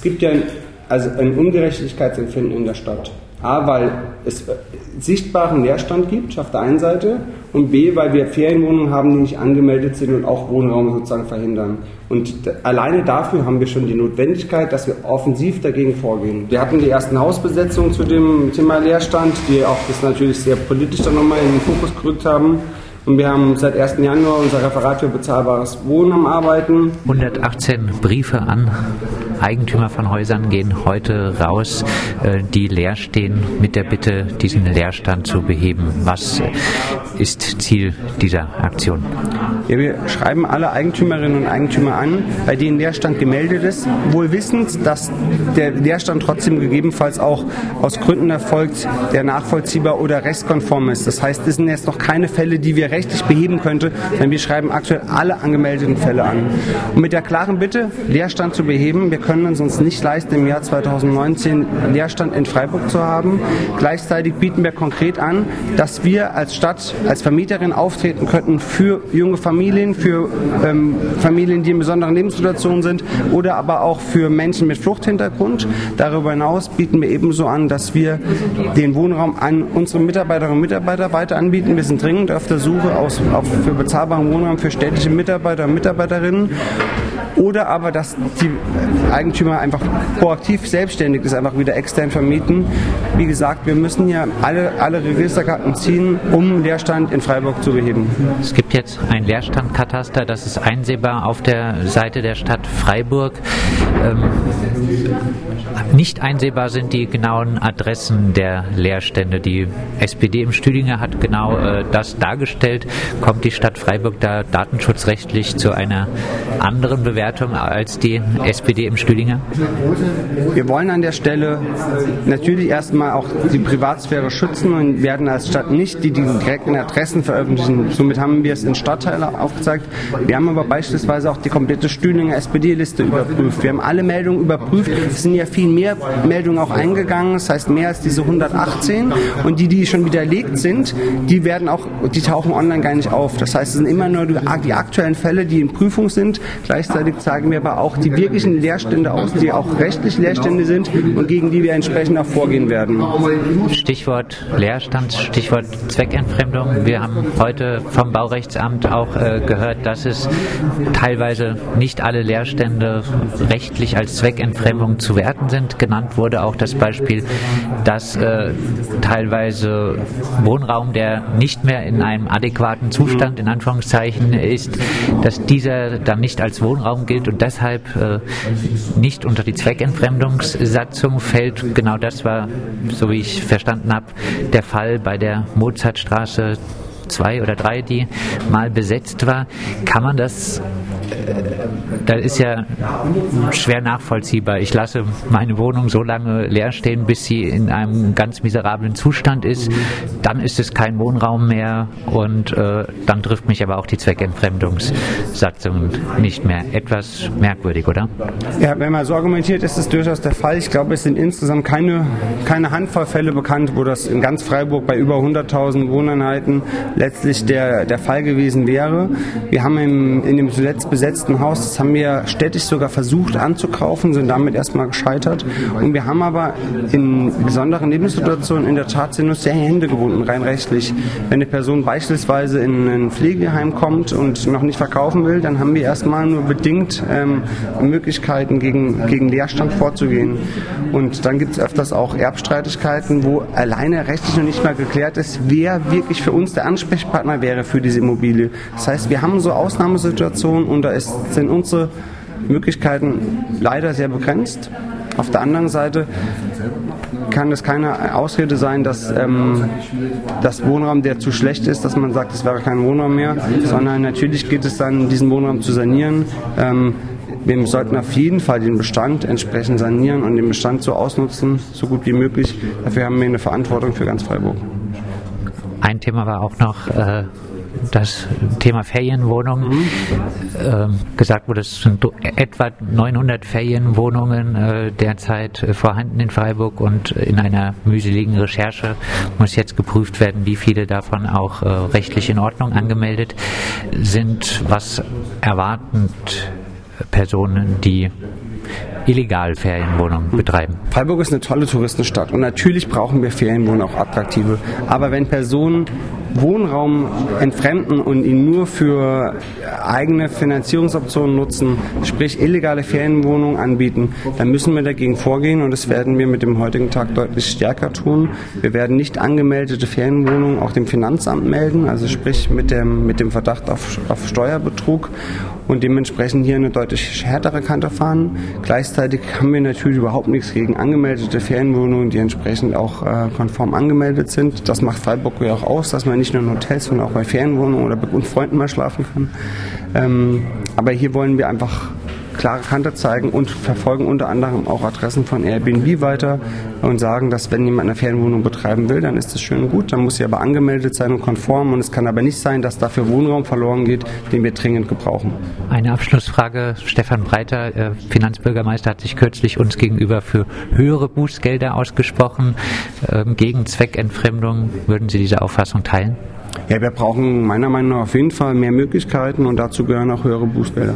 Es gibt ja ein, also ein Ungerechtigkeitsempfinden in der Stadt. A, weil es sichtbaren Leerstand gibt auf der einen Seite und B, weil wir Ferienwohnungen haben, die nicht angemeldet sind und auch Wohnraum sozusagen verhindern. Und alleine dafür haben wir schon die Notwendigkeit, dass wir offensiv dagegen vorgehen. Wir hatten die ersten Hausbesetzungen zu dem Thema Leerstand, die auch das natürlich sehr politisch dann nochmal in den Fokus gerückt haben. Und wir haben seit 1. Januar unser Referat für bezahlbares Wohnen am Arbeiten. 118 Briefe an Eigentümer von Häusern gehen heute raus, äh, die leer stehen, mit der Bitte, diesen Leerstand zu beheben. Was ist Ziel dieser Aktion? Ja, wir schreiben alle Eigentümerinnen und Eigentümer an, bei denen Leerstand gemeldet ist, wohl wissend, dass der Leerstand trotzdem gegebenenfalls auch aus Gründen erfolgt, der nachvollziehbar oder rechtskonform ist. Das heißt, es sind jetzt noch keine Fälle, die wir rechtlich beheben könnte, sondern wir schreiben aktuell alle angemeldeten Fälle an. Und mit der klaren Bitte, Leerstand zu beheben, wir können uns uns nicht leisten, im Jahr 2019 Leerstand in Freiburg zu haben. Gleichzeitig bieten wir konkret an, dass wir als Stadt, als Vermieterin auftreten könnten für junge Familien, für ähm, Familien, die in besonderen Lebenssituationen sind oder aber auch für Menschen mit Fluchthintergrund. Darüber hinaus bieten wir ebenso an, dass wir den Wohnraum an unsere Mitarbeiterinnen und Mitarbeiter weiter anbieten. Wir sind dringend auf der Suche Suche aus, auf, für bezahlbaren Wohnraum für städtische Mitarbeiter und Mitarbeiterinnen. Oder aber, dass die Eigentümer einfach proaktiv selbstständig das einfach wieder extern vermieten. Wie gesagt, wir müssen ja alle, alle Registerkarten ziehen, um Leerstand in Freiburg zu beheben. Es gibt jetzt ein Leerstandkataster, das ist einsehbar auf der Seite der Stadt Freiburg. Ähm, nicht einsehbar sind die genauen Adressen der Leerstände. Die SPD im Stüdinger hat genau äh, das dargestellt. Kommt die Stadt Freiburg da datenschutzrechtlich zu einer anderen Bewertung als die SPD im Stüdinger? Wir wollen an der Stelle natürlich erstmal auch die Privatsphäre schützen und werden als Stadt nicht die, die direkten Adressen veröffentlichen. Somit haben wir es in Stadtteile aufgezeigt. Wir haben aber beispielsweise auch die komplette Stüdinger SPD-Liste überprüft. Wir haben alle Meldungen überprüft. Es sind ja viel mehr Meldungen auch eingegangen, das heißt mehr als diese 118. Und die, die schon widerlegt sind, die werden auch, die tauchen online gar nicht auf. Das heißt, es sind immer nur die, aktuellen Fälle, die in Prüfung sind. Gleichzeitig zeigen wir aber auch die wirklichen Leerstände aus, die auch rechtlich Leerstände sind und gegen die wir entsprechend auch vorgehen werden. Stichwort Leerstand, Stichwort Zweckentfremdung. Wir haben heute vom Baurechtsamt auch äh, gehört, dass es teilweise nicht alle Leerstände rechtlich als Zweckentfremdung zu werten sind genannt wurde auch das Beispiel, dass äh, teilweise Wohnraum, der nicht mehr in einem adäquaten Zustand in Anführungszeichen ist, dass dieser dann nicht als Wohnraum gilt und deshalb äh, nicht unter die Zweckentfremdungssatzung fällt. Genau das war, so wie ich verstanden habe, der Fall bei der Mozartstraße zwei oder drei, die mal besetzt war. Kann man das das ist ja schwer nachvollziehbar. Ich lasse meine Wohnung so lange leer stehen, bis sie in einem ganz miserablen Zustand ist. Dann ist es kein Wohnraum mehr und äh, dann trifft mich aber auch die Zweckentfremdungssatzung nicht mehr. Etwas merkwürdig, oder? Ja, wenn man so argumentiert, ist es durchaus der Fall. Ich glaube, es sind insgesamt keine, keine Handvoll Fälle bekannt, wo das in ganz Freiburg bei über 100.000 Wohneinheiten letztlich der, der Fall gewesen wäre. Wir haben im, in dem zuletzt besetzten Haus, das haben wir städtisch sogar versucht anzukaufen, sind damit erstmal gescheitert. Und wir haben aber in besonderen Lebenssituationen in der Tat sind uns sehr Hände gebunden, rein rechtlich. Wenn eine Person beispielsweise in ein Pflegeheim kommt und noch nicht verkaufen will, dann haben wir erstmal nur bedingt ähm, Möglichkeiten, gegen, gegen Leerstand vorzugehen. Und dann gibt es öfters auch Erbstreitigkeiten, wo alleine rechtlich noch nicht mal geklärt ist, wer wirklich für uns der Ansprechpartner wäre für diese Immobilie. Das heißt, wir haben so Ausnahmesituationen und da ist, sind unsere Möglichkeiten leider sehr begrenzt. Auf der anderen Seite kann es keine Ausrede sein, dass ähm, das Wohnraum, der zu schlecht ist, dass man sagt, es wäre kein Wohnraum mehr, sondern natürlich geht es dann, diesen Wohnraum zu sanieren. Ähm, wir sollten auf jeden Fall den Bestand entsprechend sanieren und den Bestand so ausnutzen, so gut wie möglich. Dafür haben wir eine Verantwortung für ganz Freiburg. Ein Thema war auch noch äh, das Thema Ferienwohnungen. Mhm. Ähm, gesagt wurde, es sind etwa 900 Ferienwohnungen äh, derzeit äh, vorhanden in Freiburg und in einer mühseligen Recherche muss jetzt geprüft werden, wie viele davon auch äh, rechtlich in Ordnung angemeldet sind. Was erwarten Personen, die illegal Ferienwohnungen betreiben. Freiburg ist eine tolle Touristenstadt und natürlich brauchen wir Ferienwohnungen auch attraktive. Aber wenn Personen Wohnraum entfremden und ihn nur für eigene Finanzierungsoptionen nutzen, sprich illegale Ferienwohnungen anbieten, dann müssen wir dagegen vorgehen und das werden wir mit dem heutigen Tag deutlich stärker tun. Wir werden nicht angemeldete Ferienwohnungen auch dem Finanzamt melden, also sprich mit dem, mit dem Verdacht auf, auf Steuerbetrug und dementsprechend hier eine deutlich härtere Kante fahren. Gleichzeitig haben wir natürlich überhaupt nichts gegen angemeldete Ferienwohnungen, die entsprechend auch äh, konform angemeldet sind. Das macht Freiburg ja auch aus, dass man nicht nur in Hotels, sondern auch bei Ferienwohnungen oder bei Freunden mal schlafen kann. Ähm, aber hier wollen wir einfach klare Kante zeigen und verfolgen unter anderem auch Adressen von Airbnb weiter und sagen, dass wenn jemand eine Ferienwohnung betreiben will, dann ist das schön und gut, dann muss sie aber angemeldet sein und konform und es kann aber nicht sein, dass dafür Wohnraum verloren geht, den wir dringend gebrauchen. Eine Abschlussfrage. Stefan Breiter, äh, Finanzbürgermeister, hat sich kürzlich uns gegenüber für höhere Bußgelder ausgesprochen ähm, gegen Zweckentfremdung. Würden Sie diese Auffassung teilen? Ja, wir brauchen meiner Meinung nach auf jeden Fall mehr Möglichkeiten und dazu gehören auch höhere Bußgelder.